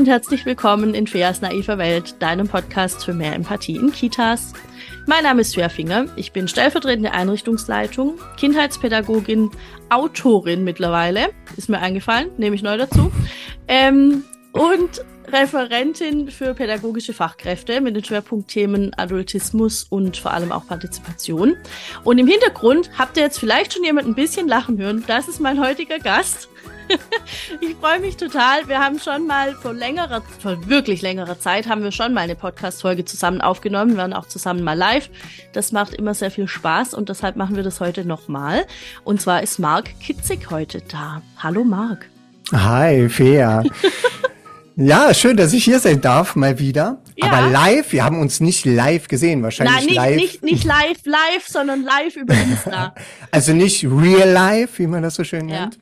und herzlich willkommen in Feas naiver Welt, deinem Podcast für mehr Empathie in Kitas. Mein Name ist Svea Finger, ich bin stellvertretende Einrichtungsleitung, Kindheitspädagogin, Autorin mittlerweile, ist mir eingefallen, nehme ich neu dazu, ähm, und Referentin für pädagogische Fachkräfte mit den Schwerpunktthemen Adultismus und vor allem auch Partizipation. Und im Hintergrund habt ihr jetzt vielleicht schon jemand ein bisschen lachen hören. Das ist mein heutiger Gast. ich freue mich total. Wir haben schon mal vor längerer, vor wirklich längerer Zeit haben wir schon mal eine Podcast-Folge zusammen aufgenommen. Wir waren auch zusammen mal live. Das macht immer sehr viel Spaß und deshalb machen wir das heute nochmal. Und zwar ist Marc Kitzig heute da. Hallo Marc. Hi, Fea. Ja, schön, dass ich hier sein darf, mal wieder. Ja. Aber live, wir haben uns nicht live gesehen, wahrscheinlich Nein, nicht, live. Nicht, nicht live, live, sondern live über Insta. also nicht real live, wie man das so schön ja. nennt,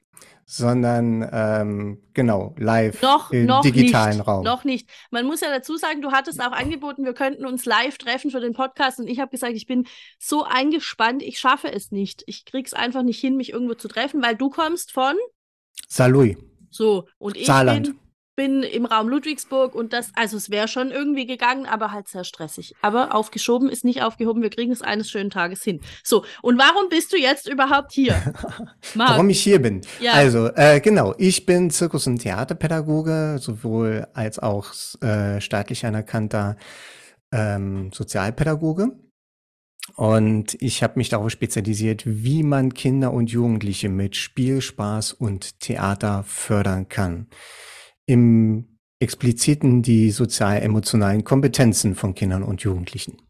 sondern ähm, genau, live noch, im noch digitalen nicht, Raum. Noch nicht. Man muss ja dazu sagen, du hattest auch angeboten, wir könnten uns live treffen für den Podcast und ich habe gesagt, ich bin so eingespannt, ich schaffe es nicht. Ich krieg's einfach nicht hin, mich irgendwo zu treffen, weil du kommst von Salui. So, und ich Saarland. bin bin im Raum Ludwigsburg und das, also es wäre schon irgendwie gegangen, aber halt sehr stressig. Aber aufgeschoben ist nicht aufgehoben. Wir kriegen es eines schönen Tages hin. So, und warum bist du jetzt überhaupt hier? warum ich hier bin? Ja. Also, äh, genau, ich bin Zirkus- und Theaterpädagoge, sowohl als auch äh, staatlich anerkannter ähm, Sozialpädagoge. Und ich habe mich darauf spezialisiert, wie man Kinder und Jugendliche mit Spiel, Spaß und Theater fördern kann im expliziten die sozial-emotionalen Kompetenzen von Kindern und Jugendlichen.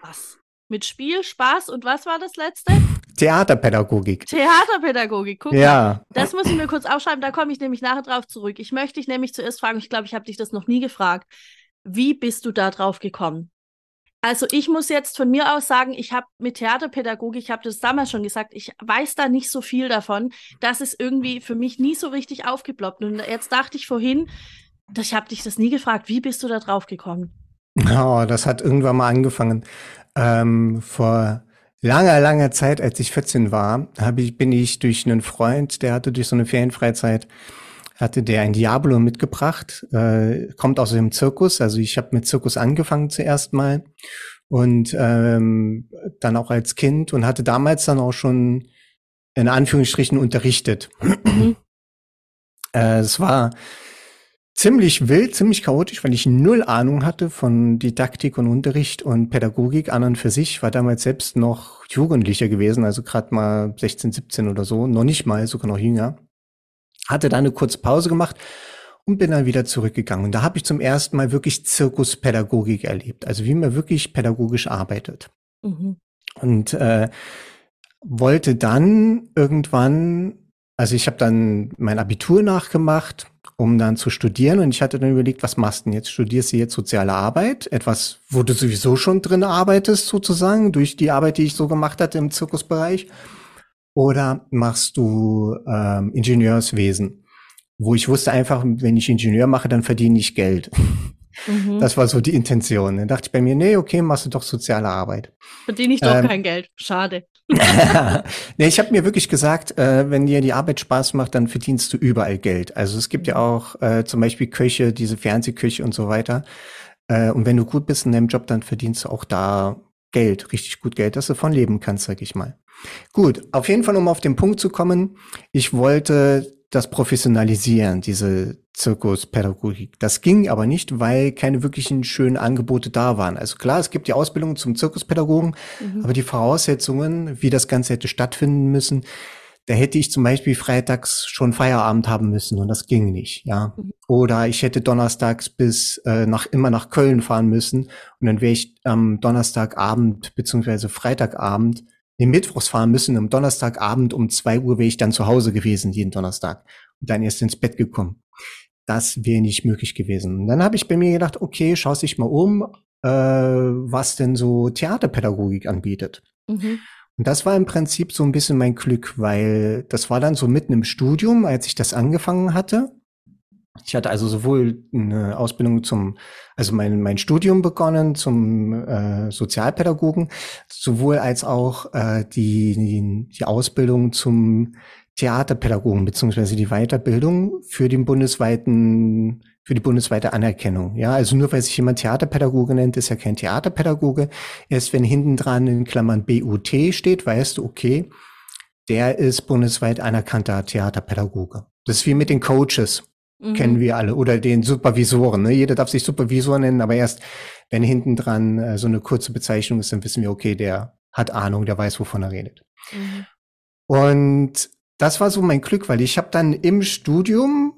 Was? Mit Spiel, Spaß und was war das letzte? Theaterpädagogik. Theaterpädagogik, guck ja. mal. Das muss ich mir kurz aufschreiben, da komme ich nämlich nachher drauf zurück. Ich möchte dich nämlich zuerst fragen, ich glaube, ich habe dich das noch nie gefragt. Wie bist du da drauf gekommen? Also ich muss jetzt von mir aus sagen, ich habe mit Theaterpädagogik, ich habe das damals schon gesagt, ich weiß da nicht so viel davon. Das ist irgendwie für mich nie so richtig aufgeploppt. Und jetzt dachte ich vorhin, ich habe dich das nie gefragt, wie bist du da drauf gekommen? Oh, das hat irgendwann mal angefangen. Ähm, vor langer, langer Zeit, als ich 14 war, ich, bin ich durch einen Freund, der hatte durch so eine Ferienfreizeit hatte der ein Diablo mitgebracht, äh, kommt aus dem Zirkus. Also ich habe mit Zirkus angefangen zuerst mal und ähm, dann auch als Kind und hatte damals dann auch schon in Anführungsstrichen unterrichtet. Mhm. äh, es war ziemlich wild, ziemlich chaotisch, weil ich null Ahnung hatte von Didaktik und Unterricht und Pädagogik an und für sich. War damals selbst noch Jugendlicher gewesen, also gerade mal 16, 17 oder so, noch nicht mal, sogar noch jünger hatte da eine kurze Pause gemacht und bin dann wieder zurückgegangen. Und da habe ich zum ersten Mal wirklich Zirkuspädagogik erlebt, also wie man wirklich pädagogisch arbeitet. Mhm. Und äh, wollte dann irgendwann, also ich habe dann mein Abitur nachgemacht, um dann zu studieren. Und ich hatte dann überlegt, was machst du denn jetzt? Studierst du jetzt soziale Arbeit? Etwas, wo du sowieso schon drin arbeitest, sozusagen, durch die Arbeit, die ich so gemacht hatte im Zirkusbereich. Oder machst du ähm, Ingenieurswesen? Wo ich wusste einfach, wenn ich Ingenieur mache, dann verdiene ich Geld. Mhm. Das war so die Intention. Dann dachte ich bei mir, nee, okay, machst du doch soziale Arbeit. Verdiene ich doch ähm, kein Geld. Schade. nee, ich habe mir wirklich gesagt, äh, wenn dir die Arbeit Spaß macht, dann verdienst du überall Geld. Also es gibt ja auch äh, zum Beispiel Köche, diese Fernsehküche und so weiter. Äh, und wenn du gut bist in deinem Job, dann verdienst du auch da Geld, richtig gut Geld, dass du von leben kannst, sag ich mal. Gut, auf jeden Fall, um auf den Punkt zu kommen, ich wollte das professionalisieren, diese Zirkuspädagogik. Das ging aber nicht, weil keine wirklichen schönen Angebote da waren. Also klar, es gibt die Ausbildung zum Zirkuspädagogen, mhm. aber die Voraussetzungen, wie das Ganze hätte stattfinden müssen, da hätte ich zum Beispiel freitags schon Feierabend haben müssen und das ging nicht, ja. Mhm. Oder ich hätte donnerstags bis äh, nach immer nach Köln fahren müssen und dann wäre ich am Donnerstagabend beziehungsweise Freitagabend den Mittwochs fahren müssen. Am Donnerstagabend um zwei Uhr wäre ich dann zu Hause gewesen, jeden Donnerstag. Und dann erst ins Bett gekommen. Das wäre nicht möglich gewesen. Und dann habe ich bei mir gedacht, okay, schau dich mal um, äh, was denn so Theaterpädagogik anbietet. Mhm. Und das war im Prinzip so ein bisschen mein Glück, weil das war dann so mitten im Studium, als ich das angefangen hatte. Ich hatte also sowohl eine Ausbildung zum, also mein, mein Studium begonnen zum äh, Sozialpädagogen, sowohl als auch äh, die, die, die Ausbildung zum Theaterpädagogen beziehungsweise die Weiterbildung für den bundesweiten für die bundesweite Anerkennung. Ja, also nur weil sich jemand Theaterpädagoge nennt, ist er kein Theaterpädagoge. Erst wenn hinten dran in Klammern BUT steht, weißt du, okay, der ist bundesweit anerkannter Theaterpädagoge. Das ist wie mit den Coaches. Mhm. Kennen wir alle. Oder den Supervisoren. Ne? Jeder darf sich Supervisor nennen, aber erst wenn hinten dran äh, so eine kurze Bezeichnung ist, dann wissen wir, okay, der hat Ahnung, der weiß, wovon er redet. Mhm. Und das war so mein Glück, weil ich habe dann im Studium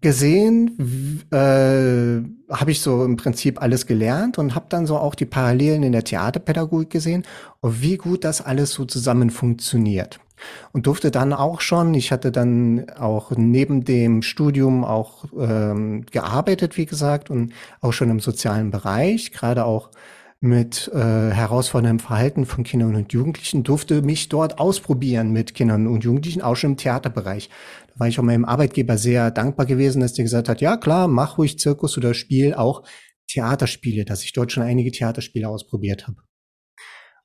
gesehen, äh, habe ich so im Prinzip alles gelernt und habe dann so auch die Parallelen in der Theaterpädagogik gesehen und wie gut das alles so zusammen funktioniert. Und durfte dann auch schon, ich hatte dann auch neben dem Studium auch ähm, gearbeitet, wie gesagt, und auch schon im sozialen Bereich, gerade auch mit äh, herausforderndem Verhalten von Kindern und Jugendlichen, durfte mich dort ausprobieren mit Kindern und Jugendlichen, auch schon im Theaterbereich. Da war ich auch meinem Arbeitgeber sehr dankbar gewesen, dass der gesagt hat, ja klar, mach ruhig Zirkus oder Spiel, auch Theaterspiele, dass ich dort schon einige Theaterspiele ausprobiert habe.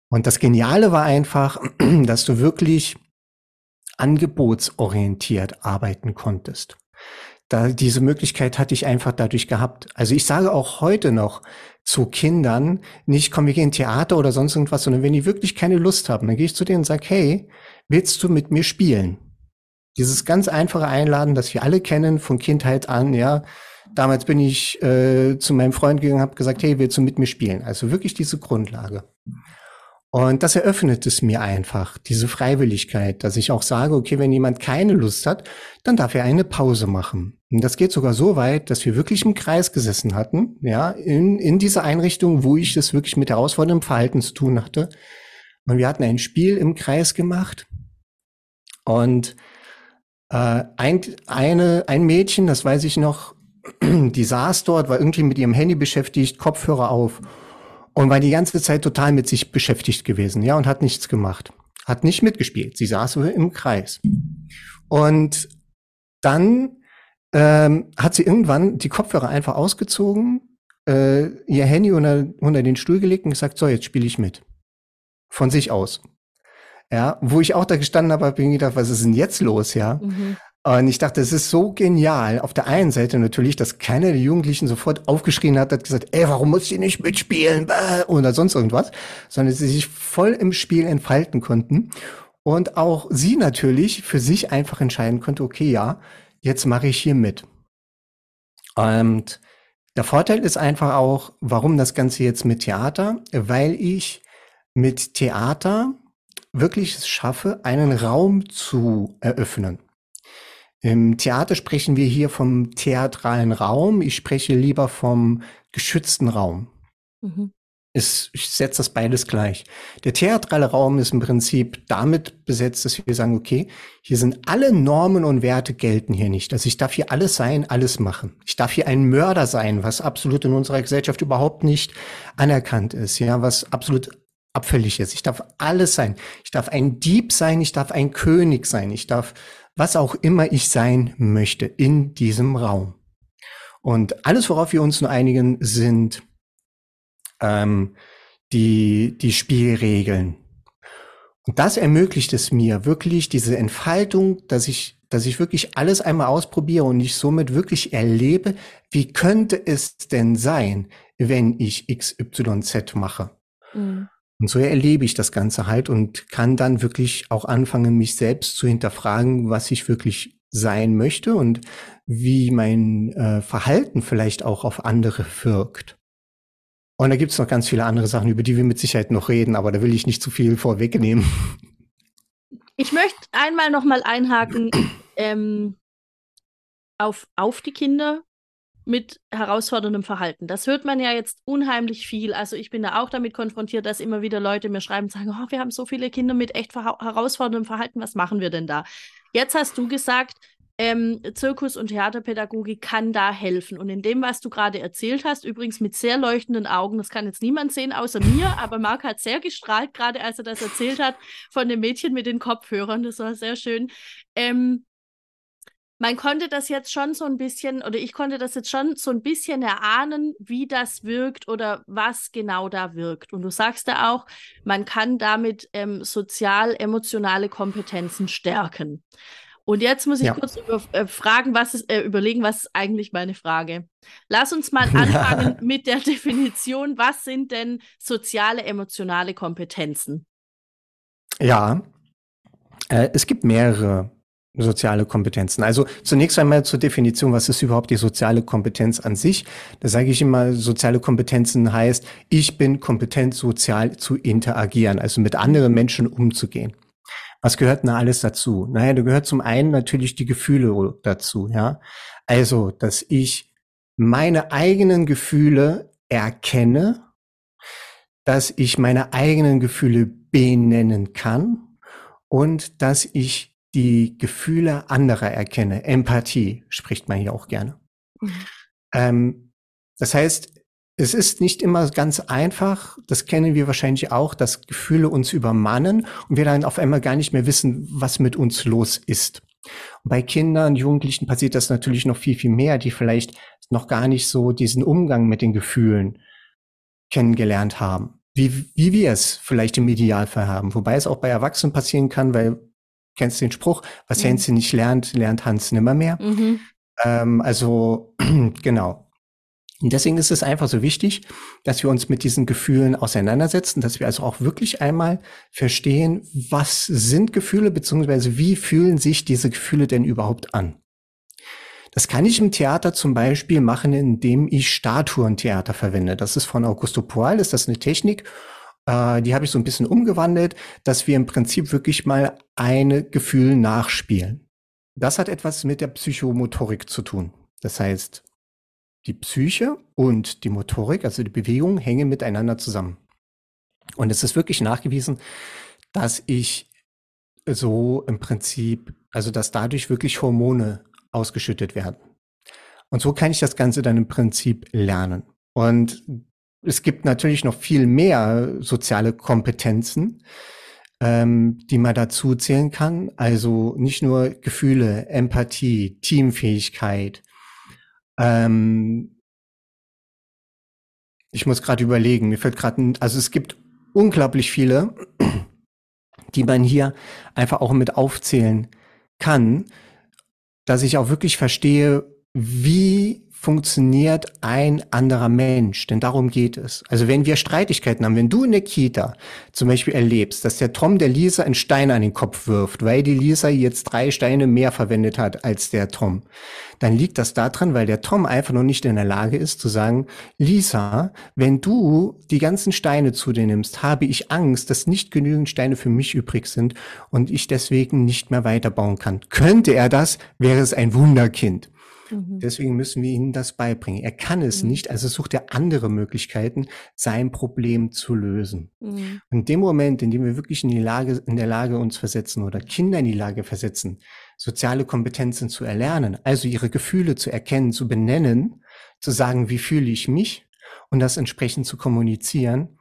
Und das Geniale war einfach, dass du wirklich angebotsorientiert arbeiten konntest. Da, diese Möglichkeit hatte ich einfach dadurch gehabt. Also ich sage auch heute noch zu Kindern, nicht komm, wir gehen Theater oder sonst irgendwas, sondern wenn die wirklich keine Lust haben, dann gehe ich zu denen und sage, hey, willst du mit mir spielen? Dieses ganz einfache Einladen, das wir alle kennen von Kindheit an, ja. Damals bin ich äh, zu meinem Freund gegangen, habe gesagt, hey, willst du mit mir spielen? Also wirklich diese Grundlage. Und das eröffnet es mir einfach, diese Freiwilligkeit, dass ich auch sage, okay, wenn jemand keine Lust hat, dann darf er eine Pause machen. Und das geht sogar so weit, dass wir wirklich im Kreis gesessen hatten, ja, in, in dieser Einrichtung, wo ich es wirklich mit herausforderndem Verhalten zu tun hatte. Und wir hatten ein Spiel im Kreis gemacht. Und äh, ein, eine, ein Mädchen, das weiß ich noch, die saß dort, war irgendwie mit ihrem Handy beschäftigt, Kopfhörer auf und war die ganze Zeit total mit sich beschäftigt gewesen, ja, und hat nichts gemacht. Hat nicht mitgespielt. Sie saß im Kreis. Und dann ähm, hat sie irgendwann die Kopfhörer einfach ausgezogen, äh, ihr Handy unter, unter den Stuhl gelegt und gesagt, so, jetzt spiele ich mit. Von sich aus. Ja, wo ich auch da gestanden habe, habe ich gedacht, was ist denn jetzt los, ja? Mhm. Und ich dachte, es ist so genial. Auf der einen Seite natürlich, dass keiner der Jugendlichen sofort aufgeschrien hat, hat gesagt, ey, warum muss ich nicht mitspielen? Oder sonst irgendwas. Sondern sie sich voll im Spiel entfalten konnten. Und auch sie natürlich für sich einfach entscheiden konnte, okay, ja, jetzt mache ich hier mit. Und der Vorteil ist einfach auch, warum das Ganze jetzt mit Theater? Weil ich mit Theater wirklich es schaffe, einen Raum zu eröffnen. Im Theater sprechen wir hier vom theatralen Raum. Ich spreche lieber vom geschützten Raum. Mhm. Es, ich setze das beides gleich. Der theatrale Raum ist im Prinzip damit besetzt, dass wir sagen, okay, hier sind alle Normen und Werte gelten hier nicht. Also ich darf hier alles sein, alles machen. Ich darf hier ein Mörder sein, was absolut in unserer Gesellschaft überhaupt nicht anerkannt ist, ja, was absolut abfällig ist. Ich darf alles sein. Ich darf ein Dieb sein, ich darf ein König sein, ich darf was auch immer ich sein möchte in diesem Raum. Und alles, worauf wir uns nur einigen, sind ähm, die, die Spielregeln. Und das ermöglicht es mir wirklich diese Entfaltung, dass ich, dass ich wirklich alles einmal ausprobiere und ich somit wirklich erlebe, wie könnte es denn sein, wenn ich XYZ mache. Mhm. Und so erlebe ich das Ganze halt und kann dann wirklich auch anfangen, mich selbst zu hinterfragen, was ich wirklich sein möchte und wie mein äh, Verhalten vielleicht auch auf andere wirkt. Und da gibt es noch ganz viele andere Sachen, über die wir mit Sicherheit noch reden, aber da will ich nicht zu viel vorwegnehmen. Ich möchte einmal noch mal einhaken ähm, auf, auf die Kinder mit herausforderndem Verhalten. Das hört man ja jetzt unheimlich viel. Also ich bin da auch damit konfrontiert, dass immer wieder Leute mir schreiben und sagen, oh, wir haben so viele Kinder mit echt herausforderndem Verhalten, was machen wir denn da? Jetzt hast du gesagt, ähm, Zirkus- und Theaterpädagogik kann da helfen. Und in dem, was du gerade erzählt hast, übrigens mit sehr leuchtenden Augen, das kann jetzt niemand sehen außer mir, aber Marc hat sehr gestrahlt, gerade als er das erzählt hat, von dem Mädchen mit den Kopfhörern. Das war sehr schön. Ähm, man konnte das jetzt schon so ein bisschen, oder ich konnte das jetzt schon so ein bisschen erahnen, wie das wirkt oder was genau da wirkt. Und du sagst ja auch, man kann damit ähm, sozial-emotionale Kompetenzen stärken. Und jetzt muss ich ja. kurz über, äh, fragen, was ist, äh, überlegen, was ist eigentlich meine Frage? Lass uns mal anfangen mit der Definition. Was sind denn soziale, emotionale Kompetenzen? Ja, äh, es gibt mehrere soziale Kompetenzen. Also zunächst einmal zur Definition, was ist überhaupt die soziale Kompetenz an sich? Da sage ich immer, soziale Kompetenzen heißt, ich bin kompetent, sozial zu interagieren, also mit anderen Menschen umzugehen. Was gehört denn alles dazu? Naja, da gehört zum einen natürlich die Gefühle dazu, ja. Also, dass ich meine eigenen Gefühle erkenne, dass ich meine eigenen Gefühle benennen kann und dass ich die Gefühle anderer erkenne. Empathie spricht man hier auch gerne. Mhm. Ähm, das heißt, es ist nicht immer ganz einfach, das kennen wir wahrscheinlich auch, dass Gefühle uns übermannen und wir dann auf einmal gar nicht mehr wissen, was mit uns los ist. Und bei Kindern, Jugendlichen passiert das natürlich noch viel, viel mehr, die vielleicht noch gar nicht so diesen Umgang mit den Gefühlen kennengelernt haben, wie, wie wir es vielleicht im Idealfall haben. Wobei es auch bei Erwachsenen passieren kann, weil kennst den Spruch, was mhm. Hänschen nicht lernt, lernt Hans nimmer mehr. Mhm. Ähm, also genau. Und deswegen ist es einfach so wichtig, dass wir uns mit diesen Gefühlen auseinandersetzen, dass wir also auch wirklich einmal verstehen, was sind Gefühle, beziehungsweise wie fühlen sich diese Gefühle denn überhaupt an. Das kann ich im Theater zum Beispiel machen, indem ich Statuentheater verwende. Das ist von Augusto Poal, ist das eine Technik, äh, die habe ich so ein bisschen umgewandelt, dass wir im Prinzip wirklich mal eine Gefühl nachspielen. Das hat etwas mit der Psychomotorik zu tun. Das heißt, die Psyche und die Motorik, also die Bewegung, hängen miteinander zusammen. Und es ist wirklich nachgewiesen, dass ich so im Prinzip, also dass dadurch wirklich Hormone ausgeschüttet werden. Und so kann ich das Ganze dann im Prinzip lernen. Und es gibt natürlich noch viel mehr soziale Kompetenzen, ähm, die man dazu zählen kann. Also nicht nur Gefühle, Empathie, Teamfähigkeit, ähm, ich muss gerade überlegen, mir fällt gerade, also es gibt unglaublich viele, die man hier einfach auch mit aufzählen kann, dass ich auch wirklich verstehe, wie funktioniert ein anderer Mensch? Denn darum geht es. Also wenn wir Streitigkeiten haben, wenn du in der Kita zum Beispiel erlebst, dass der Tom der Lisa einen Stein an den Kopf wirft, weil die Lisa jetzt drei Steine mehr verwendet hat als der Tom, dann liegt das daran, weil der Tom einfach noch nicht in der Lage ist zu sagen, Lisa, wenn du die ganzen Steine zu dir nimmst, habe ich Angst, dass nicht genügend Steine für mich übrig sind und ich deswegen nicht mehr weiterbauen kann. Könnte er das, wäre es ein Wunderkind. Mhm. Deswegen müssen wir ihnen das beibringen. Er kann es mhm. nicht, also sucht er andere Möglichkeiten, sein Problem zu lösen. Mhm. in dem Moment, in dem wir wirklich in die Lage, in der Lage uns versetzen oder Kinder in die Lage versetzen, soziale Kompetenzen zu erlernen, also ihre Gefühle zu erkennen, zu benennen, zu sagen, wie fühle ich mich und das entsprechend zu kommunizieren,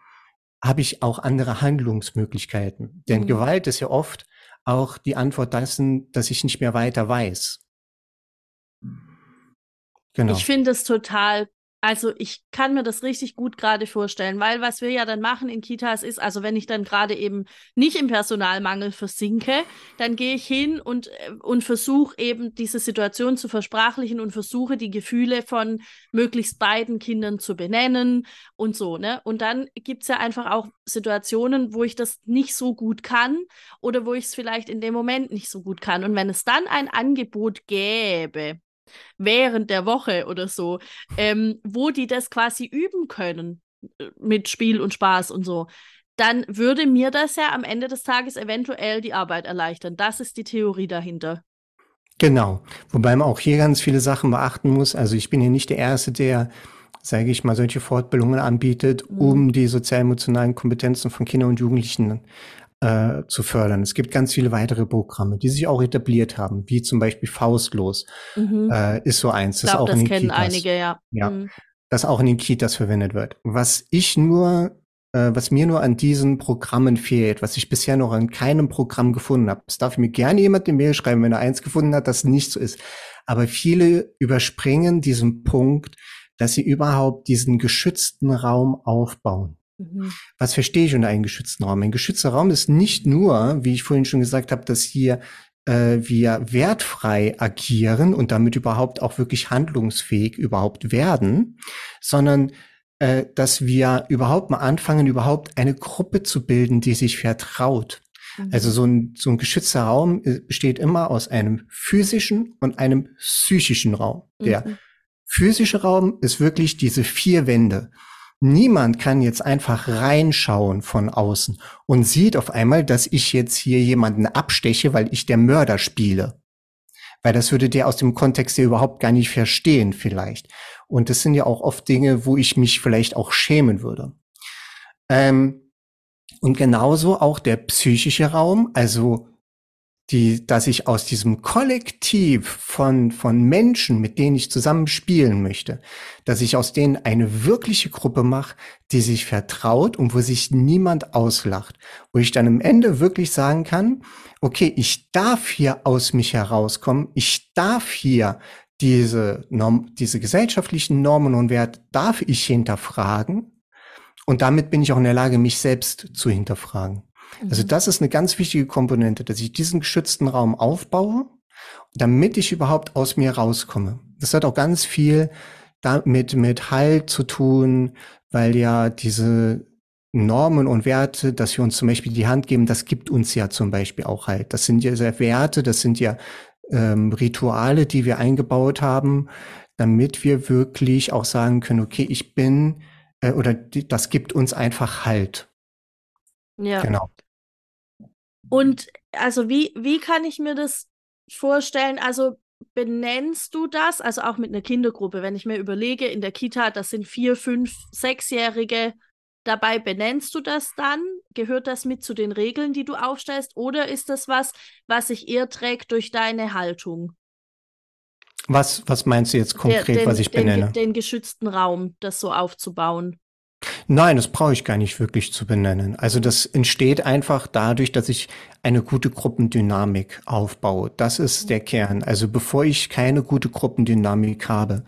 habe ich auch andere Handlungsmöglichkeiten. Denn mhm. Gewalt ist ja oft auch die Antwort dessen, dass ich nicht mehr weiter weiß. Genau. Ich finde es total also ich kann mir das richtig gut gerade vorstellen, weil was wir ja dann machen in Kitas ist, also wenn ich dann gerade eben nicht im Personalmangel versinke, dann gehe ich hin und, äh, und versuche eben diese Situation zu versprachlichen und versuche die Gefühle von möglichst beiden Kindern zu benennen und so, ne? Und dann gibt es ja einfach auch Situationen, wo ich das nicht so gut kann oder wo ich es vielleicht in dem Moment nicht so gut kann. Und wenn es dann ein Angebot gäbe, während der Woche oder so, ähm, wo die das quasi üben können äh, mit Spiel und Spaß und so, dann würde mir das ja am Ende des Tages eventuell die Arbeit erleichtern. Das ist die Theorie dahinter. Genau. Wobei man auch hier ganz viele Sachen beachten muss. Also ich bin hier nicht der Erste, der, sage ich mal, solche Fortbildungen anbietet, mhm. um die sozial-emotionalen Kompetenzen von Kindern und Jugendlichen äh, zu fördern. Es gibt ganz viele weitere Programme, die sich auch etabliert haben, wie zum Beispiel Faustlos mhm. äh, ist so eins. Das ich glaub, auch das in den kennen Kitas, einige, ja. Ja, mhm. das auch in den Kitas verwendet wird. Was ich nur äh, was mir nur an diesen Programmen fehlt, was ich bisher noch an keinem Programm gefunden habe. Es darf mir gerne jemand eine Mail schreiben, wenn er eins gefunden hat, das nicht so ist. Aber viele überspringen diesen Punkt, dass sie überhaupt diesen geschützten Raum aufbauen. Mhm. Was verstehe ich unter einem geschützten Raum? Ein geschützter Raum ist nicht nur, wie ich vorhin schon gesagt habe, dass hier äh, wir wertfrei agieren und damit überhaupt auch wirklich handlungsfähig überhaupt werden, sondern äh, dass wir überhaupt mal anfangen, überhaupt eine Gruppe zu bilden, die sich vertraut. Mhm. Also so ein, so ein geschützter Raum äh, besteht immer aus einem physischen und einem psychischen Raum. Der mhm. physische Raum ist wirklich diese vier Wände. Niemand kann jetzt einfach reinschauen von außen und sieht auf einmal, dass ich jetzt hier jemanden absteche, weil ich der Mörder spiele. Weil das würde der aus dem Kontext ja überhaupt gar nicht verstehen vielleicht. Und das sind ja auch oft Dinge, wo ich mich vielleicht auch schämen würde. Ähm, und genauso auch der psychische Raum, also die, dass ich aus diesem Kollektiv von, von Menschen, mit denen ich zusammen spielen möchte, dass ich aus denen eine wirkliche Gruppe mache, die sich vertraut und wo sich niemand auslacht, wo ich dann am Ende wirklich sagen kann, okay, ich darf hier aus mich herauskommen, ich darf hier diese, Norm, diese gesellschaftlichen Normen und Werte darf ich hinterfragen und damit bin ich auch in der Lage, mich selbst zu hinterfragen. Also das ist eine ganz wichtige Komponente, dass ich diesen geschützten Raum aufbaue, damit ich überhaupt aus mir rauskomme. Das hat auch ganz viel damit mit Halt zu tun, weil ja diese Normen und Werte, dass wir uns zum Beispiel die Hand geben, das gibt uns ja zum Beispiel auch Halt. Das sind ja Werte, das sind ja ähm, Rituale, die wir eingebaut haben, damit wir wirklich auch sagen können, okay, ich bin äh, oder die, das gibt uns einfach Halt. Ja. Genau. Und also wie, wie kann ich mir das vorstellen? Also benennst du das, also auch mit einer Kindergruppe, wenn ich mir überlege, in der Kita, das sind vier, fünf, sechsjährige dabei, benennst du das dann? Gehört das mit zu den Regeln, die du aufstellst? Oder ist das was, was sich eher trägt durch deine Haltung? Was, was meinst du jetzt konkret, den, was ich benenne? Den, den geschützten Raum, das so aufzubauen. Nein, das brauche ich gar nicht wirklich zu benennen. Also das entsteht einfach dadurch, dass ich eine gute Gruppendynamik aufbaue. Das ist der Kern. Also bevor ich keine gute Gruppendynamik habe,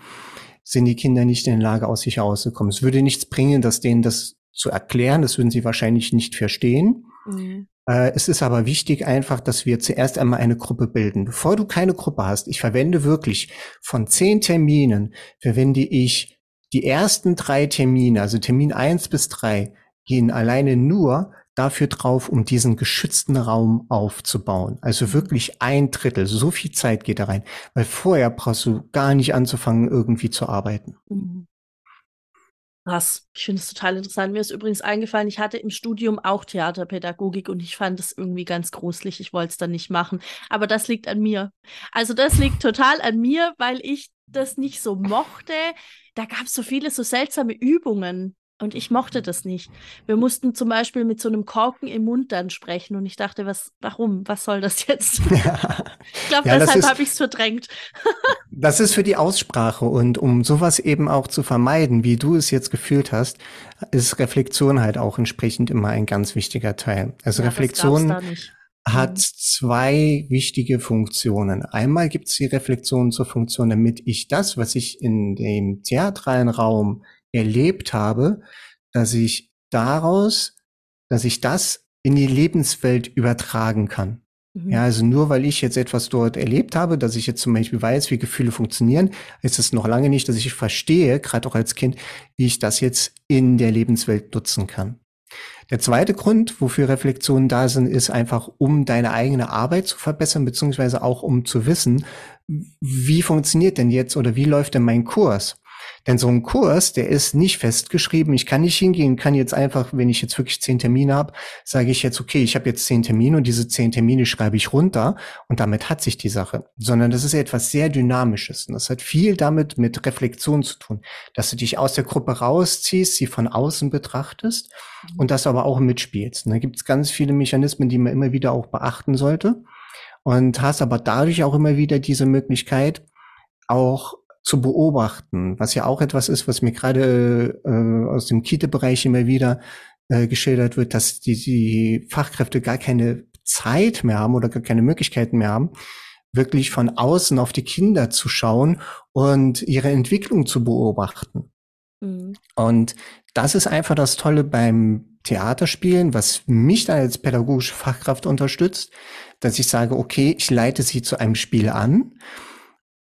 sind die Kinder nicht in der Lage, aus sich herauszukommen. Es würde nichts bringen, dass denen das zu erklären. Das würden sie wahrscheinlich nicht verstehen. Mhm. Äh, es ist aber wichtig einfach, dass wir zuerst einmal eine Gruppe bilden. Bevor du keine Gruppe hast, ich verwende wirklich von zehn Terminen, verwende ich die ersten drei Termine, also Termin eins bis drei, gehen alleine nur dafür drauf, um diesen geschützten Raum aufzubauen. Also mhm. wirklich ein Drittel, so viel Zeit geht da rein. Weil vorher brauchst du gar nicht anzufangen, irgendwie zu arbeiten. Mhm. Krass, ich finde es total interessant. Mir ist übrigens eingefallen, ich hatte im Studium auch Theaterpädagogik und ich fand es irgendwie ganz gruselig. Ich wollte es dann nicht machen. Aber das liegt an mir. Also das liegt total an mir, weil ich das nicht so mochte. Da gab es so viele so seltsame Übungen. Und ich mochte das nicht. Wir mussten zum Beispiel mit so einem Korken im Mund dann sprechen und ich dachte, was, warum, was soll das jetzt? Ja. ich glaube, ja, deshalb habe ich es verdrängt. das ist für die Aussprache und um sowas eben auch zu vermeiden, wie du es jetzt gefühlt hast, ist Reflexion halt auch entsprechend immer ein ganz wichtiger Teil. Also ja, Reflexion hat mhm. zwei wichtige Funktionen. Einmal gibt es die Reflexion zur Funktion, damit ich das, was ich in dem theatralen Raum erlebt habe, dass ich daraus, dass ich das in die Lebenswelt übertragen kann. Mhm. Ja, also nur weil ich jetzt etwas dort erlebt habe, dass ich jetzt zum Beispiel weiß, wie Gefühle funktionieren, ist es noch lange nicht, dass ich verstehe, gerade auch als Kind, wie ich das jetzt in der Lebenswelt nutzen kann. Der zweite Grund, wofür Reflexionen da sind, ist einfach, um deine eigene Arbeit zu verbessern, beziehungsweise auch um zu wissen, wie funktioniert denn jetzt oder wie läuft denn mein Kurs? Denn so ein Kurs, der ist nicht festgeschrieben. Ich kann nicht hingehen, kann jetzt einfach, wenn ich jetzt wirklich zehn Termine habe, sage ich jetzt, okay, ich habe jetzt zehn Termine und diese zehn Termine schreibe ich runter und damit hat sich die Sache. Sondern das ist etwas sehr Dynamisches und das hat viel damit mit Reflexion zu tun, dass du dich aus der Gruppe rausziehst, sie von außen betrachtest mhm. und das aber auch mitspielst. Und da gibt es ganz viele Mechanismen, die man immer wieder auch beachten sollte und hast aber dadurch auch immer wieder diese Möglichkeit, auch zu beobachten, was ja auch etwas ist, was mir gerade äh, aus dem Kita-Bereich immer wieder äh, geschildert wird, dass die, die Fachkräfte gar keine Zeit mehr haben oder gar keine Möglichkeiten mehr haben, wirklich von außen auf die Kinder zu schauen und ihre Entwicklung zu beobachten. Mhm. Und das ist einfach das Tolle beim Theaterspielen, was mich dann als pädagogische Fachkraft unterstützt, dass ich sage, okay, ich leite sie zu einem Spiel an,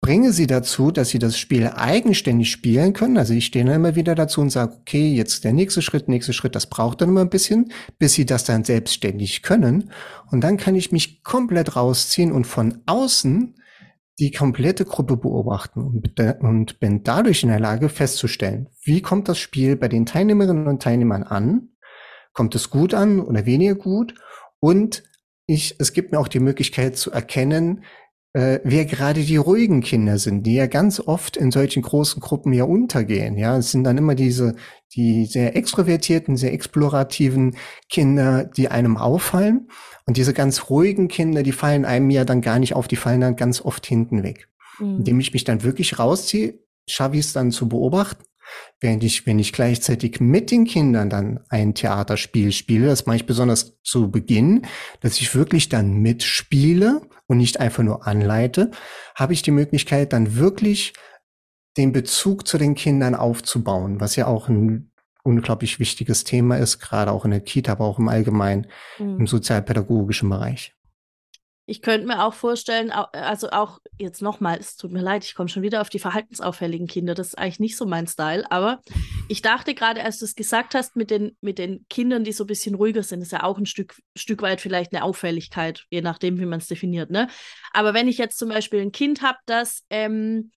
bringe sie dazu, dass sie das Spiel eigenständig spielen können. Also ich stehe dann immer wieder dazu und sage, okay, jetzt der nächste Schritt, nächste Schritt, das braucht dann immer ein bisschen, bis sie das dann selbstständig können. Und dann kann ich mich komplett rausziehen und von außen die komplette Gruppe beobachten und, und bin dadurch in der Lage festzustellen, wie kommt das Spiel bei den Teilnehmerinnen und Teilnehmern an? Kommt es gut an oder weniger gut? Und ich, es gibt mir auch die Möglichkeit zu erkennen, äh, wer gerade die ruhigen Kinder sind, die ja ganz oft in solchen großen Gruppen ja untergehen. Ja, es sind dann immer diese, die sehr extrovertierten, sehr explorativen Kinder, die einem auffallen. Und diese ganz ruhigen Kinder, die fallen einem ja dann gar nicht auf, die fallen dann ganz oft hinten weg. Mhm. Indem ich mich dann wirklich rausziehe, schaffe ich es dann zu beobachten Während ich, wenn ich gleichzeitig mit den Kindern dann ein Theaterspiel spiele, das mache ich besonders zu Beginn, dass ich wirklich dann mitspiele und nicht einfach nur anleite, habe ich die Möglichkeit dann wirklich den Bezug zu den Kindern aufzubauen, was ja auch ein unglaublich wichtiges Thema ist, gerade auch in der Kita, aber auch im Allgemeinen mhm. im sozialpädagogischen Bereich. Ich könnte mir auch vorstellen, also auch jetzt nochmal, es tut mir leid, ich komme schon wieder auf die verhaltensauffälligen Kinder. Das ist eigentlich nicht so mein Style, aber ich dachte gerade, als du es gesagt hast, mit den, mit den Kindern, die so ein bisschen ruhiger sind, ist ja auch ein Stück, Stück weit vielleicht eine Auffälligkeit, je nachdem, wie man es definiert. Ne? Aber wenn ich jetzt zum Beispiel ein Kind habe, das, ähm,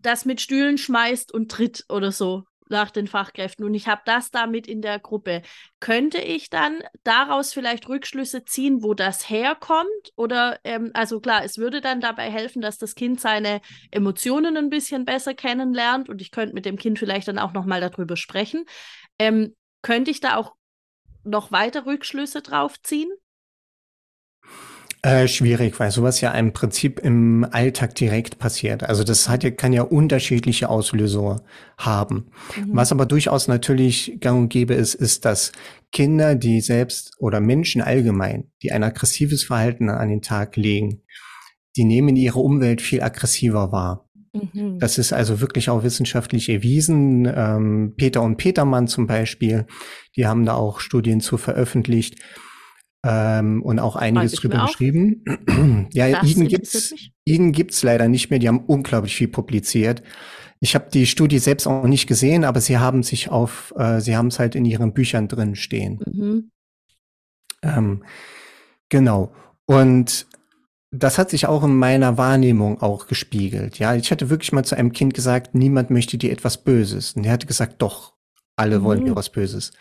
das mit Stühlen schmeißt und tritt oder so, nach den Fachkräften und ich habe das damit in der Gruppe. Könnte ich dann daraus vielleicht Rückschlüsse ziehen, wo das herkommt? Oder, ähm, also klar, es würde dann dabei helfen, dass das Kind seine Emotionen ein bisschen besser kennenlernt und ich könnte mit dem Kind vielleicht dann auch nochmal darüber sprechen. Ähm, könnte ich da auch noch weiter Rückschlüsse drauf ziehen? Äh, schwierig, weil sowas ja im Prinzip im Alltag direkt passiert. Also das hat ja, kann ja unterschiedliche Auslöser haben. Mhm. Was aber durchaus natürlich gang und gäbe ist, ist, dass Kinder, die selbst oder Menschen allgemein, die ein aggressives Verhalten an den Tag legen, die nehmen ihre Umwelt viel aggressiver wahr. Mhm. Das ist also wirklich auch wissenschaftlich erwiesen. Ähm, Peter und Petermann zum Beispiel, die haben da auch Studien zu veröffentlicht ähm, und auch einiges drüber geschrieben. ja, Eden gibt's, Eden gibt's leider nicht mehr. Die haben unglaublich viel publiziert. Ich habe die Studie selbst auch nicht gesehen, aber sie haben sich auf, äh, sie haben es halt in ihren Büchern drin stehen. Mhm. Ähm, genau. Und das hat sich auch in meiner Wahrnehmung auch gespiegelt. Ja, ich hatte wirklich mal zu einem Kind gesagt, niemand möchte dir etwas Böses. Und er hatte gesagt, doch, alle mhm. wollen dir was Böses.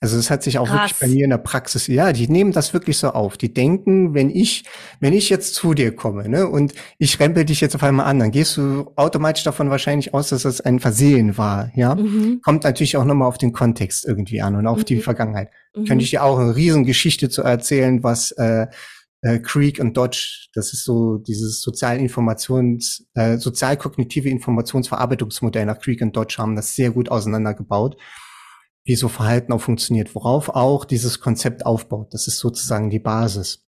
Also es hat sich auch Krass. wirklich bei mir in der Praxis, ja, die nehmen das wirklich so auf. Die denken, wenn ich, wenn ich jetzt zu dir komme, ne, und ich rempel dich jetzt auf einmal an, dann gehst du automatisch davon wahrscheinlich aus, dass das ein Versehen war, ja. Mhm. Kommt natürlich auch nochmal auf den Kontext irgendwie an und auf mhm. die Vergangenheit. Mhm. Könnte ich dir auch eine Riesengeschichte zu erzählen, was äh, äh, Creek und Dodge, das ist so dieses Sozialinformations, äh, sozialkognitive Informationsverarbeitungsmodell nach Creek und Dodge haben das sehr gut auseinandergebaut wie so Verhalten auch funktioniert, worauf auch dieses Konzept aufbaut. Das ist sozusagen die Basis.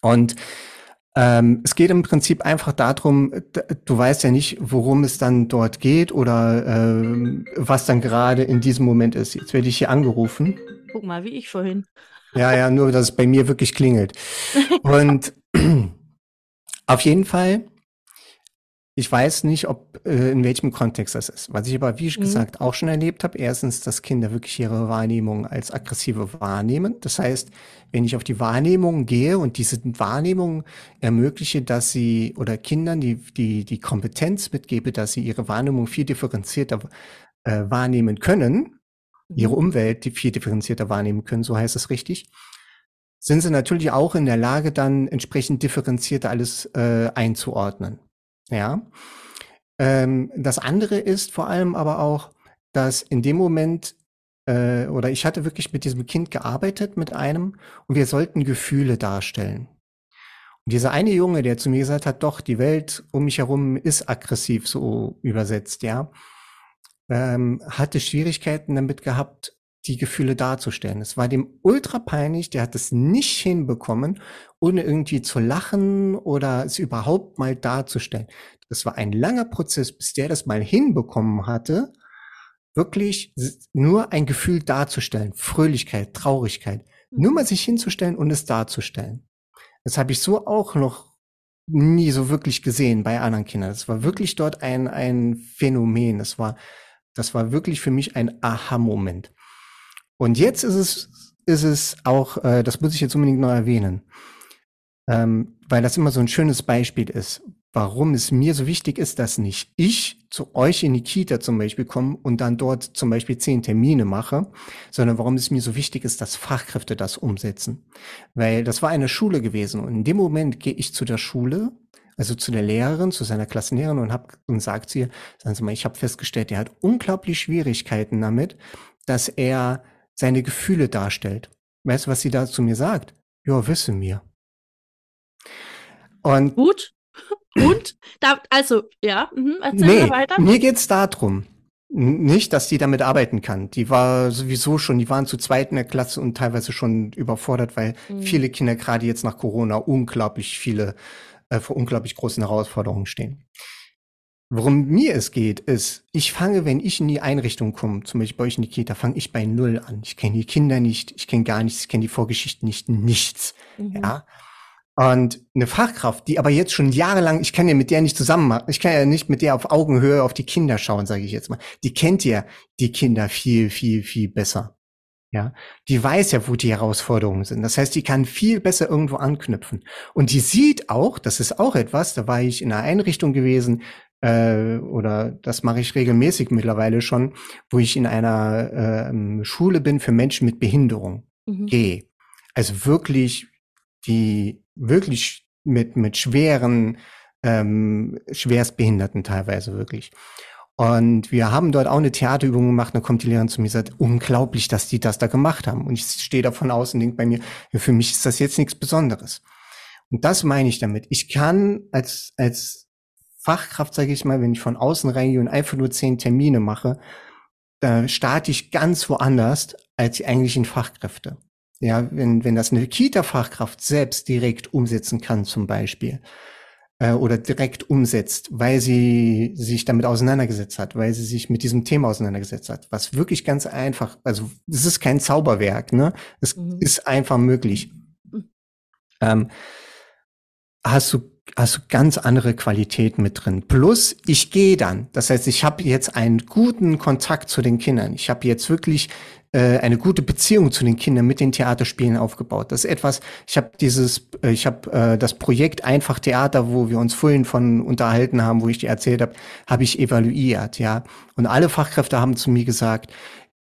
Und ähm, es geht im Prinzip einfach darum, du weißt ja nicht, worum es dann dort geht oder ähm, was dann gerade in diesem Moment ist. Jetzt werde ich hier angerufen. Guck mal, wie ich vorhin. Ja, ja, nur, dass es bei mir wirklich klingelt. Und auf jeden Fall ich weiß nicht, ob äh, in welchem Kontext das ist. Was ich aber, wie mhm. gesagt, auch schon erlebt habe, erstens, dass Kinder wirklich ihre Wahrnehmung als aggressive wahrnehmen. Das heißt, wenn ich auf die Wahrnehmung gehe und diese Wahrnehmung ermögliche, dass sie oder Kindern die, die, die Kompetenz mitgebe, dass sie ihre Wahrnehmung viel differenzierter äh, wahrnehmen können, mhm. ihre Umwelt die viel differenzierter wahrnehmen können, so heißt es richtig, sind sie natürlich auch in der Lage, dann entsprechend differenzierter alles äh, einzuordnen. Ja. Ähm, das andere ist vor allem aber auch, dass in dem Moment äh, oder ich hatte wirklich mit diesem Kind gearbeitet, mit einem, und wir sollten Gefühle darstellen. Und dieser eine Junge, der zu mir gesagt hat, doch, die Welt um mich herum ist aggressiv, so übersetzt, ja, ähm, hatte Schwierigkeiten damit gehabt, die Gefühle darzustellen. Es war dem ultra peinlich, der hat es nicht hinbekommen, ohne irgendwie zu lachen oder es überhaupt mal darzustellen. Das war ein langer Prozess, bis der das mal hinbekommen hatte, wirklich nur ein Gefühl darzustellen, Fröhlichkeit, Traurigkeit, nur mal sich hinzustellen und es darzustellen. Das habe ich so auch noch nie so wirklich gesehen bei anderen Kindern. Es war wirklich dort ein, ein Phänomen. Das war, das war wirklich für mich ein Aha-Moment. Und jetzt ist es, ist es auch, äh, das muss ich jetzt unbedingt noch erwähnen, ähm, weil das immer so ein schönes Beispiel ist, warum es mir so wichtig ist, dass nicht ich zu euch in die Kita zum Beispiel komme und dann dort zum Beispiel zehn Termine mache, sondern warum es mir so wichtig ist, dass Fachkräfte das umsetzen. Weil das war eine Schule gewesen und in dem Moment gehe ich zu der Schule, also zu der Lehrerin, zu seiner Klassenlehrerin und hab und sagt sie, sagen Sie mal, ich habe festgestellt, er hat unglaublich Schwierigkeiten damit, dass er seine Gefühle darstellt. Weißt du, was sie da zu mir sagt? Ja, wisse mir. Und gut, und? Da, also, ja, mhm, erzähl nee, weiter. Mir geht's darum. Nicht, dass die damit arbeiten kann. Die war sowieso schon, die waren zu zweit in der Klasse und teilweise schon überfordert, weil mhm. viele Kinder gerade jetzt nach Corona unglaublich viele, äh, vor unglaublich großen Herausforderungen stehen. Worum mir es geht, ist, ich fange, wenn ich in die Einrichtung komme, zum Beispiel bei euch in die Kita, fange ich bei Null an. Ich kenne die Kinder nicht, ich kenne gar nichts, ich kenne die Vorgeschichte nicht, nichts. Mhm. Ja. Und eine Fachkraft, die aber jetzt schon jahrelang, ich kann ja mit der nicht zusammen machen, ich kann ja nicht mit der auf Augenhöhe auf die Kinder schauen, sage ich jetzt mal. Die kennt ja die Kinder viel, viel, viel besser. Ja, die weiß ja, wo die Herausforderungen sind. Das heißt, die kann viel besser irgendwo anknüpfen. Und die sieht auch, das ist auch etwas, da war ich in einer Einrichtung gewesen, äh, oder das mache ich regelmäßig mittlerweile schon, wo ich in einer äh, Schule bin für Menschen mit Behinderung. Mhm. Gehe. Also wirklich die wirklich mit, mit schweren, ähm, schwerstbehinderten teilweise wirklich. Und wir haben dort auch eine Theaterübung gemacht, da kommt die Lehrerin zu mir und sagt, unglaublich, dass die das da gemacht haben. Und ich stehe davon aus und denke bei mir, für mich ist das jetzt nichts Besonderes. Und das meine ich damit. Ich kann als, als Fachkraft, sage ich mal, wenn ich von außen reingehe und einfach nur zehn Termine mache, da starte ich ganz woanders als die eigentlichen Fachkräfte. Ja, wenn, wenn das eine Kita-Fachkraft selbst direkt umsetzen kann, zum Beispiel, äh, oder direkt umsetzt, weil sie sich damit auseinandergesetzt hat, weil sie sich mit diesem Thema auseinandergesetzt hat, was wirklich ganz einfach, also es ist kein Zauberwerk, ne? Es mhm. ist einfach möglich. Mhm. Ähm, hast du du ganz andere Qualitäten mit drin. Plus, ich gehe dann. Das heißt, ich habe jetzt einen guten Kontakt zu den Kindern. Ich habe jetzt wirklich äh, eine gute Beziehung zu den Kindern mit den Theaterspielen aufgebaut. Das ist etwas, ich habe dieses, äh, ich habe äh, das Projekt Einfach Theater, wo wir uns vorhin von unterhalten haben, wo ich dir erzählt habe, habe ich evaluiert, ja. Und alle Fachkräfte haben zu mir gesagt,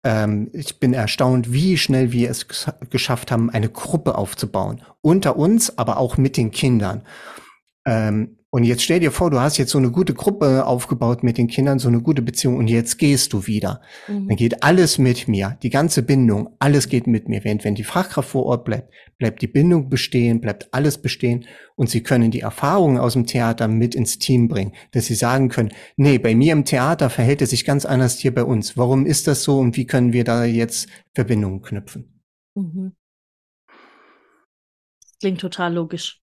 ähm, ich bin erstaunt, wie schnell wir es geschafft haben, eine Gruppe aufzubauen. Unter uns, aber auch mit den Kindern. Ähm, und jetzt stell dir vor, du hast jetzt so eine gute Gruppe aufgebaut mit den Kindern, so eine gute Beziehung und jetzt gehst du wieder. Mhm. Dann geht alles mit mir, die ganze Bindung, alles geht mit mir. Während wenn die Fachkraft vor Ort bleibt, bleibt die Bindung bestehen, bleibt alles bestehen und sie können die Erfahrungen aus dem Theater mit ins Team bringen, dass sie sagen können, nee, bei mir im Theater verhält es sich ganz anders hier bei uns. Warum ist das so und wie können wir da jetzt Verbindungen knüpfen? Mhm. Klingt total logisch.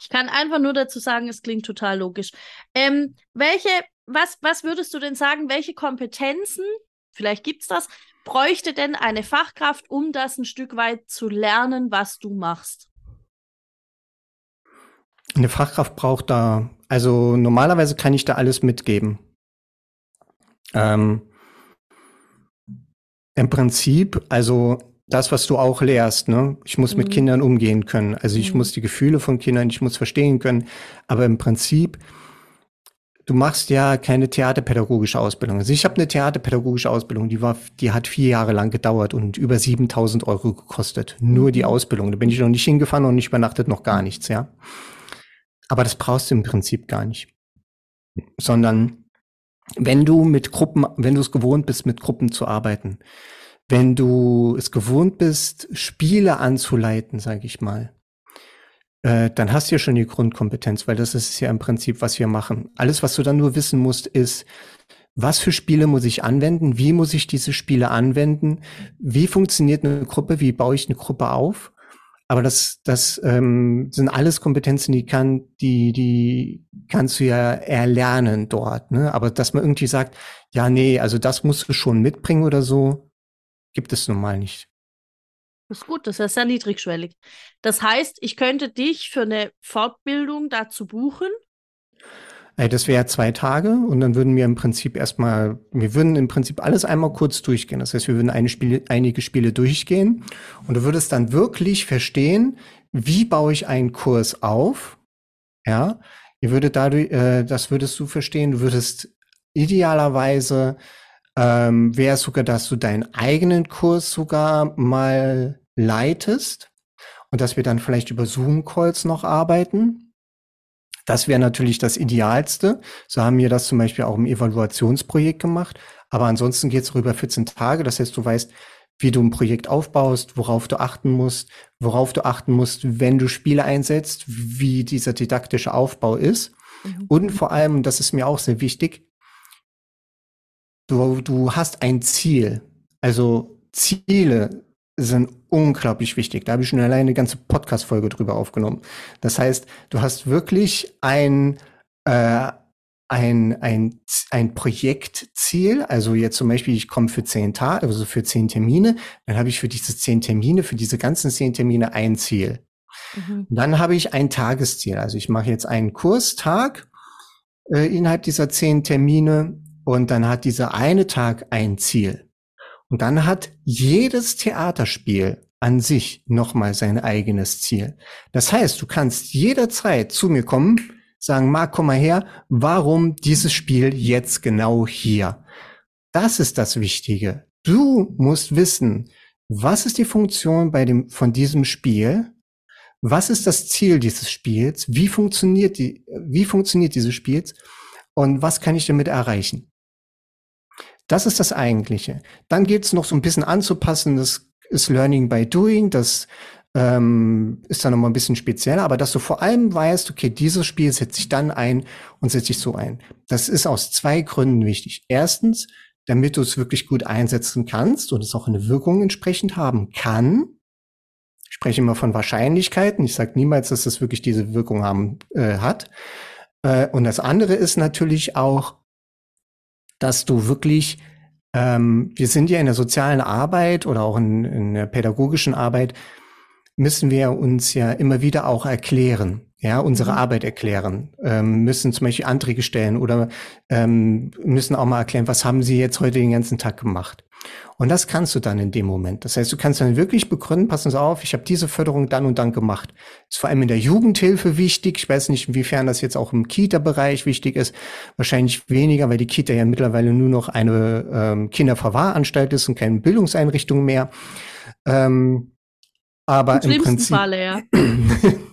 Ich kann einfach nur dazu sagen, es klingt total logisch. Ähm, welche, was, was würdest du denn sagen, welche Kompetenzen, vielleicht gibt es das, bräuchte denn eine Fachkraft, um das ein Stück weit zu lernen, was du machst? Eine Fachkraft braucht da, also normalerweise kann ich da alles mitgeben. Ähm, Im Prinzip, also das, was du auch lehrst, ne? Ich muss mhm. mit Kindern umgehen können. Also ich mhm. muss die Gefühle von Kindern, ich muss verstehen können. Aber im Prinzip, du machst ja keine theaterpädagogische Ausbildung. Also ich habe eine theaterpädagogische Ausbildung, die war, die hat vier Jahre lang gedauert und über 7000 Euro gekostet. Nur die mhm. Ausbildung. Da bin ich noch nicht hingefahren und nicht übernachtet, noch gar nichts, ja. Aber das brauchst du im Prinzip gar nicht. Sondern wenn du mit Gruppen, wenn du es gewohnt bist, mit Gruppen zu arbeiten, wenn du es gewohnt bist, Spiele anzuleiten, sage ich mal, äh, dann hast du ja schon die Grundkompetenz, weil das ist ja im Prinzip, was wir machen. Alles, was du dann nur wissen musst, ist, was für Spiele muss ich anwenden? Wie muss ich diese Spiele anwenden? Wie funktioniert eine Gruppe? Wie baue ich eine Gruppe auf? Aber das, das ähm, sind alles Kompetenzen, die kann, die, die kannst du ja erlernen dort. Ne? Aber dass man irgendwie sagt, ja, nee, also das musst du schon mitbringen oder so, gibt es nun mal nicht. Das ist gut, das ist sehr niedrigschwellig. Das heißt, ich könnte dich für eine Fortbildung dazu buchen das wäre zwei Tage und dann würden wir im Prinzip erstmal, wir würden im Prinzip alles einmal kurz durchgehen. Das heißt, wir würden Spiele, einige Spiele durchgehen und du würdest dann wirklich verstehen, wie baue ich einen Kurs auf. Ja, ihr würdet dadurch, äh, das würdest du verstehen, du würdest idealerweise ähm, wäre sogar, dass du deinen eigenen Kurs sogar mal leitest und dass wir dann vielleicht über Zoom-Calls noch arbeiten das wäre natürlich das Idealste. So haben wir das zum Beispiel auch im Evaluationsprojekt gemacht. Aber ansonsten geht es über 14 Tage. Das heißt, du weißt, wie du ein Projekt aufbaust, worauf du achten musst, worauf du achten musst, wenn du Spiele einsetzt, wie dieser didaktische Aufbau ist. Mhm. Und vor allem, das ist mir auch sehr wichtig, du, du hast ein Ziel. Also Ziele sind unglaublich wichtig. Da habe ich schon alleine eine ganze Podcast-Folge drüber aufgenommen. Das heißt, du hast wirklich ein, äh, ein, ein, ein Projektziel, also jetzt zum Beispiel, ich komme für zehn Tage, also für zehn Termine, dann habe ich für diese zehn Termine, für diese ganzen zehn Termine ein Ziel. Mhm. Dann habe ich ein Tagesziel, also ich mache jetzt einen Kurstag äh, innerhalb dieser zehn Termine und dann hat dieser eine Tag ein Ziel. Und dann hat jedes Theaterspiel an sich nochmal sein eigenes Ziel. Das heißt, du kannst jederzeit zu mir kommen, sagen, Marc, komm mal her, warum dieses Spiel jetzt genau hier? Das ist das Wichtige. Du musst wissen, was ist die Funktion bei dem, von diesem Spiel? Was ist das Ziel dieses Spiels? Wie funktioniert die, wie funktioniert dieses Spiels? Und was kann ich damit erreichen? Das ist das Eigentliche. Dann geht es noch so ein bisschen anzupassen. Das ist Learning by Doing. Das ähm, ist dann nochmal ein bisschen spezieller. Aber dass du vor allem weißt, okay, dieses Spiel setze ich dann ein und setze ich so ein. Das ist aus zwei Gründen wichtig. Erstens, damit du es wirklich gut einsetzen kannst und es auch eine Wirkung entsprechend haben kann. Ich spreche immer von Wahrscheinlichkeiten. Ich sage niemals, dass es wirklich diese Wirkung haben äh, hat. Äh, und das andere ist natürlich auch, dass du wirklich, ähm, wir sind ja in der sozialen Arbeit oder auch in, in der pädagogischen Arbeit, müssen wir uns ja immer wieder auch erklären, ja, unsere mhm. Arbeit erklären, ähm, müssen zum Beispiel Anträge stellen oder ähm, müssen auch mal erklären, was haben Sie jetzt heute den ganzen Tag gemacht. Und das kannst du dann in dem Moment. Das heißt, du kannst dann wirklich begründen, passen Sie auf, ich habe diese Förderung dann und dann gemacht. ist vor allem in der Jugendhilfe wichtig. Ich weiß nicht, inwiefern das jetzt auch im Kita-Bereich wichtig ist. Wahrscheinlich weniger, weil die Kita ja mittlerweile nur noch eine ähm, Kinderverwahranstalt ist und keine Bildungseinrichtung mehr. Ähm, aber Im, im Prinzip. Falle, ja.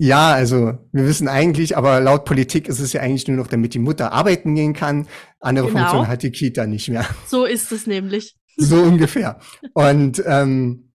Ja, also wir wissen eigentlich, aber laut Politik ist es ja eigentlich nur noch, damit die Mutter arbeiten gehen kann. Andere genau. Funktion hat die Kita nicht mehr. So ist es nämlich. So ungefähr. Und ähm,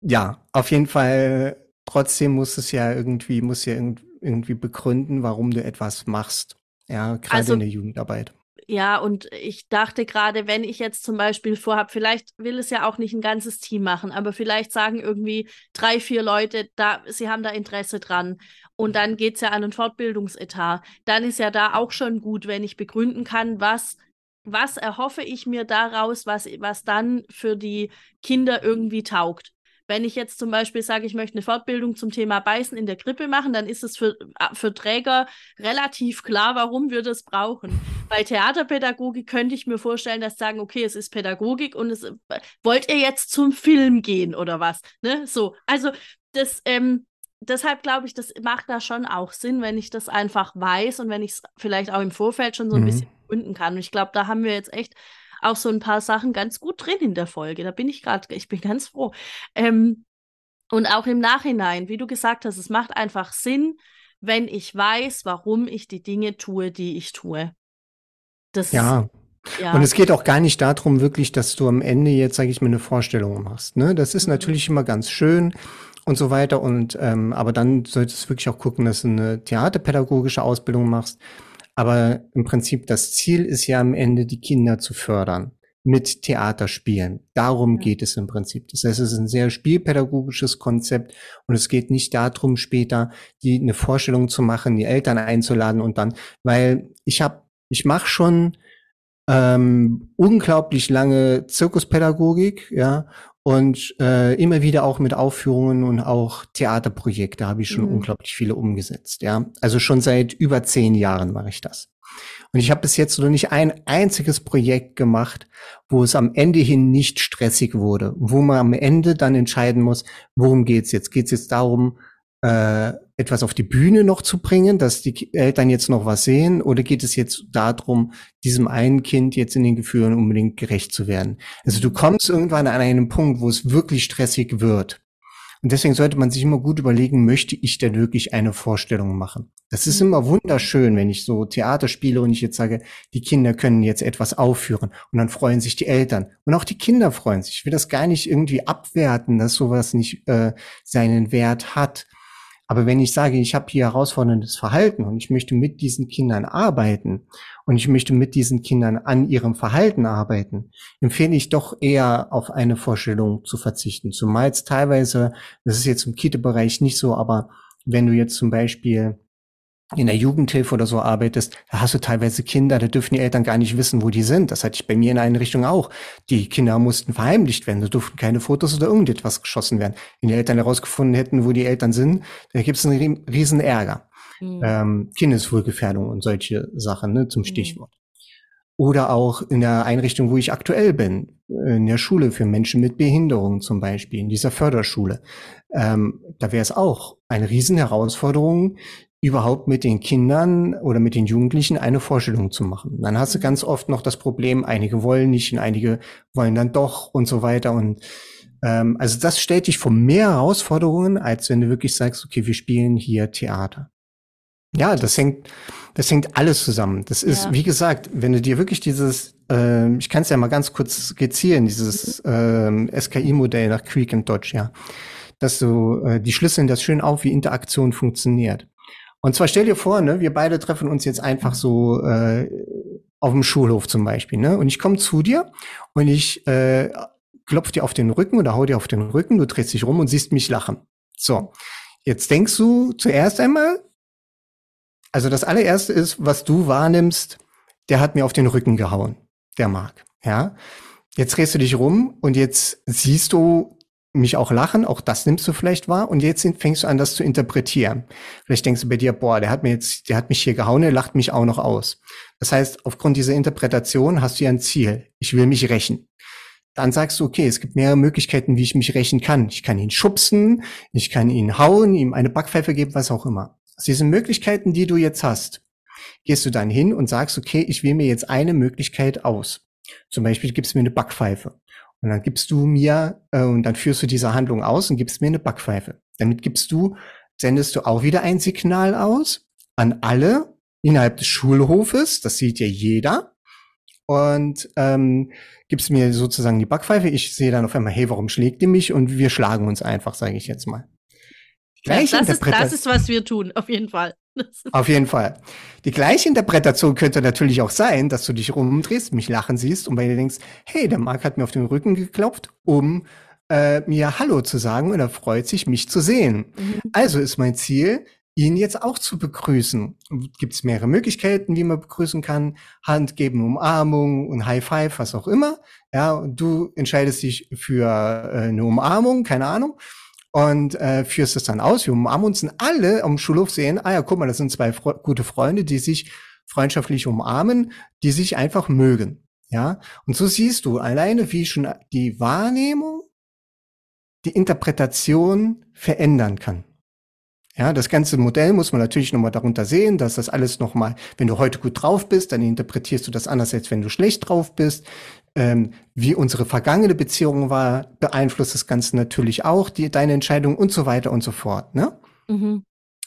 ja, auf jeden Fall. Trotzdem muss es ja irgendwie, muss ja irgendwie begründen, warum du etwas machst. Ja, gerade also, in der Jugendarbeit. Ja, und ich dachte gerade, wenn ich jetzt zum Beispiel vorhabe, vielleicht will es ja auch nicht ein ganzes Team machen, aber vielleicht sagen irgendwie drei, vier Leute, da, sie haben da Interesse dran. Und dann geht es ja an ein Fortbildungsetat. Dann ist ja da auch schon gut, wenn ich begründen kann, was, was erhoffe ich mir daraus, was, was dann für die Kinder irgendwie taugt. Wenn ich jetzt zum Beispiel sage, ich möchte eine Fortbildung zum Thema Beißen in der Krippe machen, dann ist es für, äh, für Träger relativ klar, warum wir das brauchen. Bei Theaterpädagogik könnte ich mir vorstellen, dass sagen, okay, es ist Pädagogik und es äh, wollt ihr jetzt zum Film gehen oder was? Ne? So, also das, ähm, deshalb glaube ich, das macht da schon auch Sinn, wenn ich das einfach weiß und wenn ich es vielleicht auch im Vorfeld schon so ein mhm. bisschen gründen kann. Und ich glaube, da haben wir jetzt echt auch so ein paar Sachen ganz gut drin in der Folge. Da bin ich gerade, ich bin ganz froh. Ähm, und auch im Nachhinein, wie du gesagt hast, es macht einfach Sinn, wenn ich weiß, warum ich die Dinge tue, die ich tue. Das, ja. ja. Und es geht auch gar nicht darum, wirklich, dass du am Ende jetzt, sage ich mal, eine Vorstellung machst. Ne? Das ist mhm. natürlich immer ganz schön und so weiter. Und ähm, aber dann solltest du wirklich auch gucken, dass du eine theaterpädagogische Ausbildung machst aber im Prinzip das Ziel ist ja am Ende, die Kinder zu fördern. mit Theaterspielen. Darum geht es im Prinzip. Das heißt, es ist ein sehr spielpädagogisches Konzept und es geht nicht darum, später die eine Vorstellung zu machen, die Eltern einzuladen und dann, weil ich habe, ich mache schon ähm, unglaublich lange Zirkuspädagogik, ja, und äh, immer wieder auch mit Aufführungen und auch Theaterprojekte habe ich schon mhm. unglaublich viele umgesetzt, ja. Also schon seit über zehn Jahren mache ich das. Und ich habe bis jetzt noch nicht ein einziges Projekt gemacht, wo es am Ende hin nicht stressig wurde, wo man am Ende dann entscheiden muss, worum geht's jetzt? Geht's jetzt darum, äh, etwas auf die Bühne noch zu bringen, dass die Eltern jetzt noch was sehen, oder geht es jetzt darum, diesem einen Kind jetzt in den Gefühlen unbedingt gerecht zu werden? Also du kommst irgendwann an einen Punkt, wo es wirklich stressig wird. Und deswegen sollte man sich immer gut überlegen, möchte ich denn wirklich eine Vorstellung machen? Das ist mhm. immer wunderschön, wenn ich so Theater spiele und ich jetzt sage, die Kinder können jetzt etwas aufführen und dann freuen sich die Eltern und auch die Kinder freuen sich. Ich will das gar nicht irgendwie abwerten, dass sowas nicht äh, seinen Wert hat. Aber wenn ich sage, ich habe hier herausforderndes Verhalten und ich möchte mit diesen Kindern arbeiten und ich möchte mit diesen Kindern an ihrem Verhalten arbeiten, empfehle ich doch eher auf eine Vorstellung zu verzichten. Zumal es teilweise, das ist jetzt im Kita-Bereich nicht so, aber wenn du jetzt zum Beispiel in der Jugendhilfe oder so arbeitest, da hast du teilweise Kinder, da dürfen die Eltern gar nicht wissen, wo die sind. Das hatte ich bei mir in einer Richtung auch. Die Kinder mussten verheimlicht werden, da durften keine Fotos oder irgendetwas geschossen werden. Wenn die Eltern herausgefunden hätten, wo die Eltern sind, da gibt es einen riesen Ärger. Mhm. Ähm, Kindeswohlgefährdung und solche Sachen, ne, zum mhm. Stichwort. Mhm. Oder auch in der Einrichtung, wo ich aktuell bin, in der Schule für Menschen mit Behinderung zum Beispiel, in dieser Förderschule. Ähm, da wäre es auch eine Riesenherausforderung, überhaupt mit den Kindern oder mit den Jugendlichen eine Vorstellung zu machen. Dann hast du ganz oft noch das Problem, einige wollen nicht und einige wollen dann doch und so weiter. Und ähm, also das stellt dich vor mehr Herausforderungen, als wenn du wirklich sagst, okay, wir spielen hier Theater. Ja, das hängt, das hängt alles zusammen. Das ist, ja. wie gesagt, wenn du dir wirklich dieses, äh, ich kann es ja mal ganz kurz skizzieren, dieses äh, SKI-Modell nach Creek and Dodge, ja, dass du, äh, die schlüsseln das schön auf, wie Interaktion funktioniert. Und zwar stell dir vor, ne, wir beide treffen uns jetzt einfach so äh, auf dem Schulhof zum Beispiel, ne? Und ich komme zu dir und ich äh, klopf dir auf den Rücken oder hau dir auf den Rücken, du drehst dich rum und siehst mich lachen. So, jetzt denkst du zuerst einmal, also das allererste ist, was du wahrnimmst, der hat mir auf den Rücken gehauen, der Mark, ja. Jetzt drehst du dich rum und jetzt siehst du mich auch lachen, auch das nimmst du vielleicht wahr und jetzt fängst du an, das zu interpretieren. Vielleicht denkst du bei dir, boah, der hat mir jetzt, der hat mich hier gehauen, der lacht mich auch noch aus. Das heißt, aufgrund dieser Interpretation hast du ja ein Ziel. Ich will mich rächen. Dann sagst du, okay, es gibt mehrere Möglichkeiten, wie ich mich rächen kann. Ich kann ihn schubsen, ich kann ihn hauen, ihm eine Backpfeife geben, was auch immer. Aus diesen Möglichkeiten, die du jetzt hast, gehst du dann hin und sagst, okay, ich wähle mir jetzt eine Möglichkeit aus. Zum Beispiel gibst du mir eine Backpfeife. Und dann gibst du mir, äh, und dann führst du diese Handlung aus und gibst mir eine Backpfeife. Damit gibst du, sendest du auch wieder ein Signal aus an alle innerhalb des Schulhofes, das sieht ja jeder. Und ähm, gibst mir sozusagen die Backpfeife. Ich sehe dann auf einmal, hey, warum schlägt ihr mich? Und wir schlagen uns einfach, sage ich jetzt mal. Gleiche das, ist, das ist, was wir tun, auf jeden Fall. Auf jeden Fall. Die gleiche Interpretation könnte natürlich auch sein, dass du dich rumdrehst, mich lachen siehst und bei dir denkst, hey, der Marc hat mir auf den Rücken geklopft, um äh, mir Hallo zu sagen und er freut sich, mich zu sehen. Mhm. Also ist mein Ziel, ihn jetzt auch zu begrüßen. Gibt es mehrere Möglichkeiten, wie man begrüßen kann. Hand geben, Umarmung und High Five, was auch immer. Ja, und du entscheidest dich für äh, eine Umarmung, keine Ahnung und äh, führst es dann aus. Wir umarmen uns und alle am Schulhof sehen, ah ja, guck mal, das sind zwei Fre gute Freunde, die sich freundschaftlich umarmen, die sich einfach mögen. Ja, und so siehst du alleine, wie schon die Wahrnehmung, die Interpretation verändern kann. Ja, das ganze Modell muss man natürlich nochmal darunter sehen, dass das alles nochmal, wenn du heute gut drauf bist, dann interpretierst du das anders, als wenn du schlecht drauf bist ähm, wie unsere vergangene Beziehung war, beeinflusst das Ganze natürlich auch, die, deine Entscheidung und so weiter und so fort. Ne? Mhm.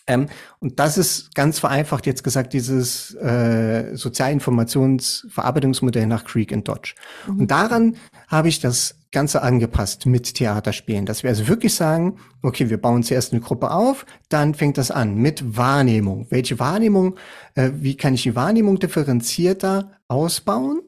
Ähm, und das ist ganz vereinfacht jetzt gesagt dieses äh, Sozialinformationsverarbeitungsmodell nach Creek and Dodge. Mhm. Und daran habe ich das Ganze angepasst mit Theaterspielen, dass wir also wirklich sagen, okay, wir bauen zuerst eine Gruppe auf, dann fängt das an mit Wahrnehmung. Welche Wahrnehmung, äh, wie kann ich die Wahrnehmung differenzierter ausbauen,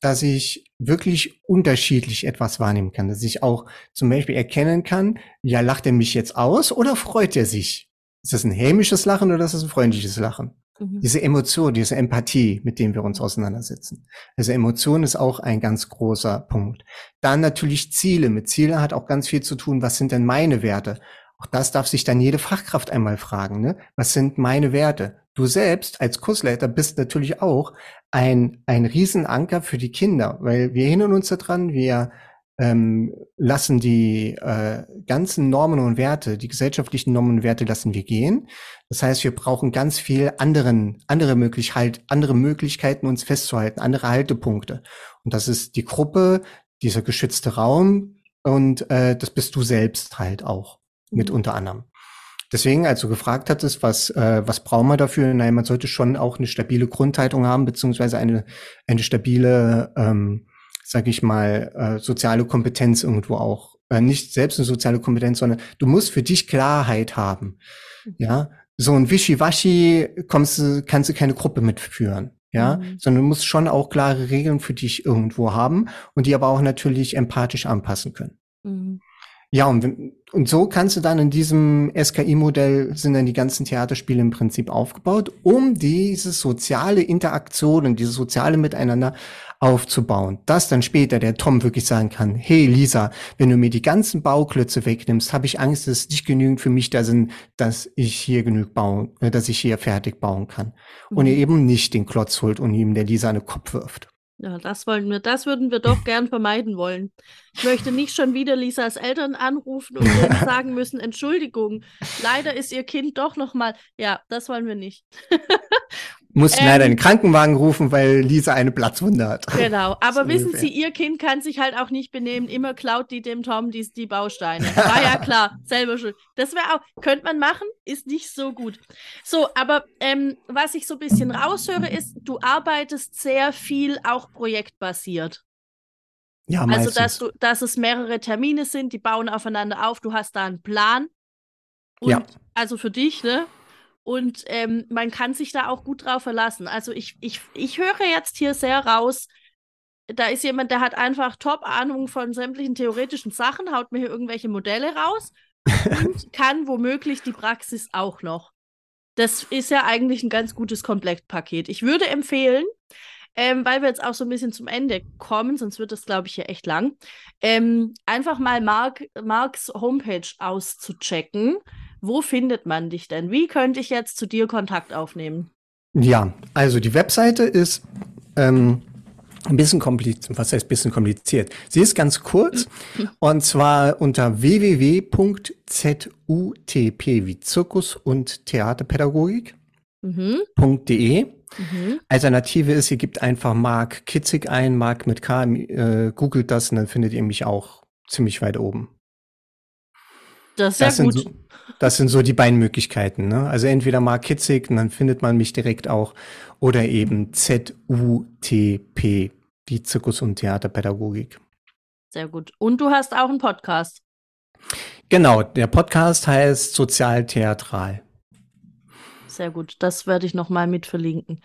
dass ich wirklich unterschiedlich etwas wahrnehmen kann, dass ich auch zum Beispiel erkennen kann, ja, lacht er mich jetzt aus oder freut er sich? Ist das ein hämisches Lachen oder ist das ein freundliches Lachen? Mhm. Diese Emotion, diese Empathie, mit dem wir uns auseinandersetzen. Also Emotion ist auch ein ganz großer Punkt. Dann natürlich Ziele. Mit Ziele hat auch ganz viel zu tun, was sind denn meine Werte? Auch das darf sich dann jede Fachkraft einmal fragen. Ne? Was sind meine Werte? Du selbst als Kursleiter bist natürlich auch ein, ein Riesenanker für die Kinder, weil wir erinnern uns daran, wir ähm, lassen die äh, ganzen Normen und Werte, die gesellschaftlichen Normen und Werte lassen wir gehen. Das heißt, wir brauchen ganz viel anderen, andere Möglichkeit, andere Möglichkeiten, uns festzuhalten, andere Haltepunkte. Und das ist die Gruppe, dieser geschützte Raum und äh, das bist du selbst halt auch mit mhm. unter anderem. Deswegen, als du gefragt hattest, was, äh, was brauchen wir dafür? Nein, man sollte schon auch eine stabile Grundhaltung haben, beziehungsweise eine, eine stabile, ähm, sag ich mal, äh, soziale Kompetenz irgendwo auch. Äh, nicht selbst eine soziale Kompetenz, sondern du musst für dich Klarheit haben. Mhm. Ja, so ein Wischiwaschi kommst du, kannst du keine Gruppe mitführen. Ja, mhm. sondern du musst schon auch klare Regeln für dich irgendwo haben und die aber auch natürlich empathisch anpassen können. Mhm. Ja, und, und so kannst du dann in diesem SKI-Modell sind dann die ganzen Theaterspiele im Prinzip aufgebaut, um diese soziale Interaktion und dieses soziale Miteinander aufzubauen. Dass dann später der Tom wirklich sagen kann, hey Lisa, wenn du mir die ganzen Bauklötze wegnimmst, habe ich Angst, dass es nicht genügend für mich da sind, dass ich hier genug bauen, äh, dass ich hier fertig bauen kann. Mhm. Und ihr eben nicht den Klotz holt und ihm der Lisa einen Kopf wirft. Ja, das wollen wir, das würden wir doch gern vermeiden wollen. Ich möchte nicht schon wieder Lisas Eltern anrufen und ihnen sagen müssen, Entschuldigung, leider ist ihr Kind doch noch mal. Ja, das wollen wir nicht. Mussten ähm, leider einen Krankenwagen rufen, weil Lisa eine Platzwunde hat. Genau, aber wissen ungefähr. Sie, Ihr Kind kann sich halt auch nicht benehmen. Immer klaut die dem Tom die, die Bausteine. War ja klar, selber schuld. Das wäre auch, könnte man machen, ist nicht so gut. So, aber ähm, was ich so ein bisschen raushöre, ist, du arbeitest sehr viel auch projektbasiert. Ja, meistens. Also, dass, du, dass es mehrere Termine sind, die bauen aufeinander auf, du hast da einen Plan. Und ja. Also für dich, ne? Und ähm, man kann sich da auch gut drauf verlassen. Also ich, ich, ich höre jetzt hier sehr raus, da ist jemand, der hat einfach Top-Ahnung von sämtlichen theoretischen Sachen, haut mir hier irgendwelche Modelle raus und kann womöglich die Praxis auch noch. Das ist ja eigentlich ein ganz gutes Komplettpaket. Ich würde empfehlen, ähm, weil wir jetzt auch so ein bisschen zum Ende kommen, sonst wird das, glaube ich, hier echt lang, ähm, einfach mal Mark, Marks Homepage auszuchecken. Wo findet man dich denn? Wie könnte ich jetzt zu dir Kontakt aufnehmen? Ja, also die Webseite ist ähm, ein bisschen kompliziert. Was heißt ein bisschen kompliziert? Sie ist ganz kurz und zwar unter www.zutp wie Zirkus und Theaterpädagogik.de. Mhm. Mhm. Alternative ist, ihr gebt einfach Mark Kitzig ein, Mark mit K, äh, googelt das und dann findet ihr mich auch ziemlich weit oben. Das ist das ja gut. So, das sind so die beiden Möglichkeiten. Ne? Also entweder Mark Kitzig, und dann findet man mich direkt auch, oder eben ZUTP, die Zirkus- und Theaterpädagogik. Sehr gut. Und du hast auch einen Podcast. Genau, der Podcast heißt Sozialtheatral. Sehr gut, das werde ich nochmal mit verlinken.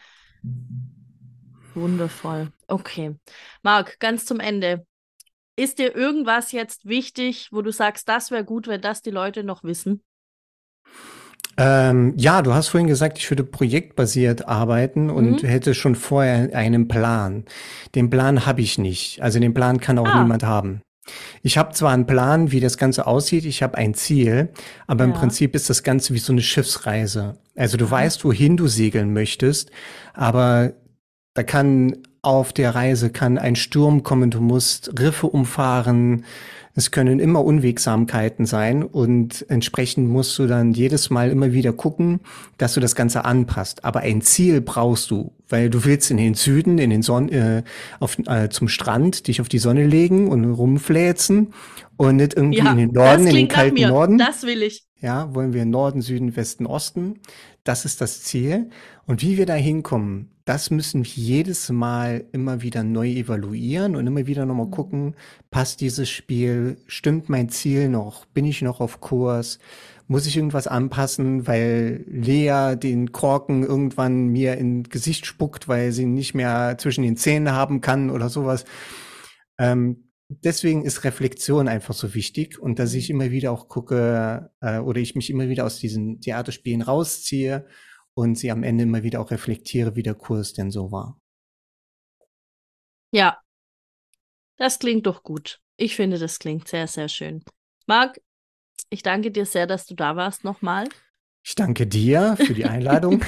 Wundervoll. Okay. Marc, ganz zum Ende. Ist dir irgendwas jetzt wichtig, wo du sagst, das wäre gut, wenn das die Leute noch wissen? Ähm, ja, du hast vorhin gesagt, ich würde projektbasiert arbeiten und mhm. hätte schon vorher einen Plan. Den Plan habe ich nicht. Also den Plan kann auch ah. niemand haben. Ich habe zwar einen Plan, wie das Ganze aussieht, ich habe ein Ziel, aber ja. im Prinzip ist das Ganze wie so eine Schiffsreise. Also du mhm. weißt, wohin du segeln möchtest, aber da kann auf der Reise kann ein Sturm kommen, du musst Riffe umfahren, es können immer Unwegsamkeiten sein und entsprechend musst du dann jedes Mal immer wieder gucken, dass du das Ganze anpasst. Aber ein Ziel brauchst du, weil du willst in den Süden, in den Sonn äh, auf, äh, zum Strand, dich auf die Sonne legen und rumfläzen und nicht irgendwie ja, in den Norden, in den kalten Norden. Das will ich. Ja, wollen wir Norden, Süden, Westen, Osten. Das ist das Ziel. Und wie wir da hinkommen, das müssen wir jedes Mal immer wieder neu evaluieren und immer wieder nochmal mhm. gucken, passt dieses Spiel, stimmt mein Ziel noch, bin ich noch auf Kurs, muss ich irgendwas anpassen, weil Lea den Korken irgendwann mir in Gesicht spuckt, weil sie nicht mehr zwischen den Zähnen haben kann oder sowas. Ähm, deswegen ist Reflexion einfach so wichtig und dass ich immer wieder auch gucke äh, oder ich mich immer wieder aus diesen Theaterspielen rausziehe und sie am Ende immer wieder auch reflektiere, wie der Kurs denn so war. Ja, das klingt doch gut. Ich finde, das klingt sehr, sehr schön. Marc, ich danke dir sehr, dass du da warst nochmal. Ich danke dir für die Einladung.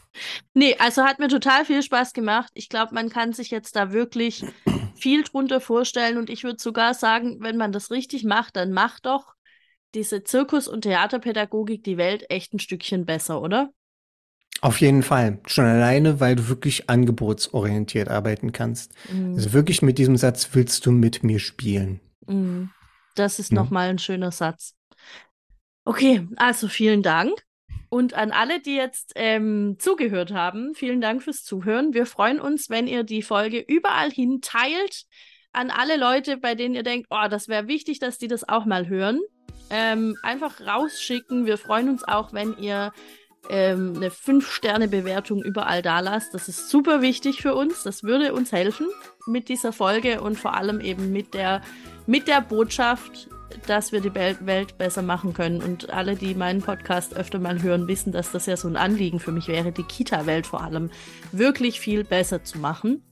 nee, also hat mir total viel Spaß gemacht. Ich glaube, man kann sich jetzt da wirklich viel drunter vorstellen und ich würde sogar sagen, wenn man das richtig macht, dann macht doch diese Zirkus- und Theaterpädagogik die Welt echt ein Stückchen besser, oder? Auf jeden Fall. Schon alleine, weil du wirklich angebotsorientiert arbeiten kannst. Mhm. Also wirklich mit diesem Satz willst du mit mir spielen. Mhm. Das ist ja. nochmal ein schöner Satz. Okay, also vielen Dank. Und an alle, die jetzt ähm, zugehört haben, vielen Dank fürs Zuhören. Wir freuen uns, wenn ihr die Folge überall hin teilt. An alle Leute, bei denen ihr denkt, oh, das wäre wichtig, dass die das auch mal hören. Ähm, einfach rausschicken. Wir freuen uns auch, wenn ihr ähm, eine 5-Sterne-Bewertung überall da lasst. Das ist super wichtig für uns. Das würde uns helfen mit dieser Folge und vor allem eben mit der, mit der Botschaft, dass wir die Welt besser machen können. Und alle, die meinen Podcast öfter mal hören, wissen, dass das ja so ein Anliegen für mich wäre, die Kita-Welt vor allem wirklich viel besser zu machen.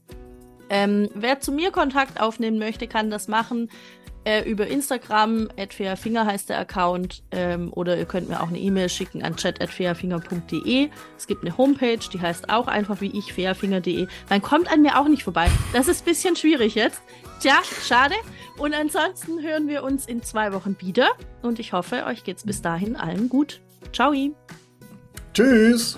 Ähm, wer zu mir Kontakt aufnehmen möchte, kann das machen äh, über Instagram, @fairfinger heißt der Account, ähm, oder ihr könnt mir auch eine E-Mail schicken an chat@fairfinger.de. Es gibt eine Homepage, die heißt auch einfach wie ich fairfinger.de. Man kommt an mir auch nicht vorbei. Das ist ein bisschen schwierig jetzt. Tja, schade. Und ansonsten hören wir uns in zwei Wochen wieder und ich hoffe, euch geht's bis dahin allen gut. Ciao. Tschüss.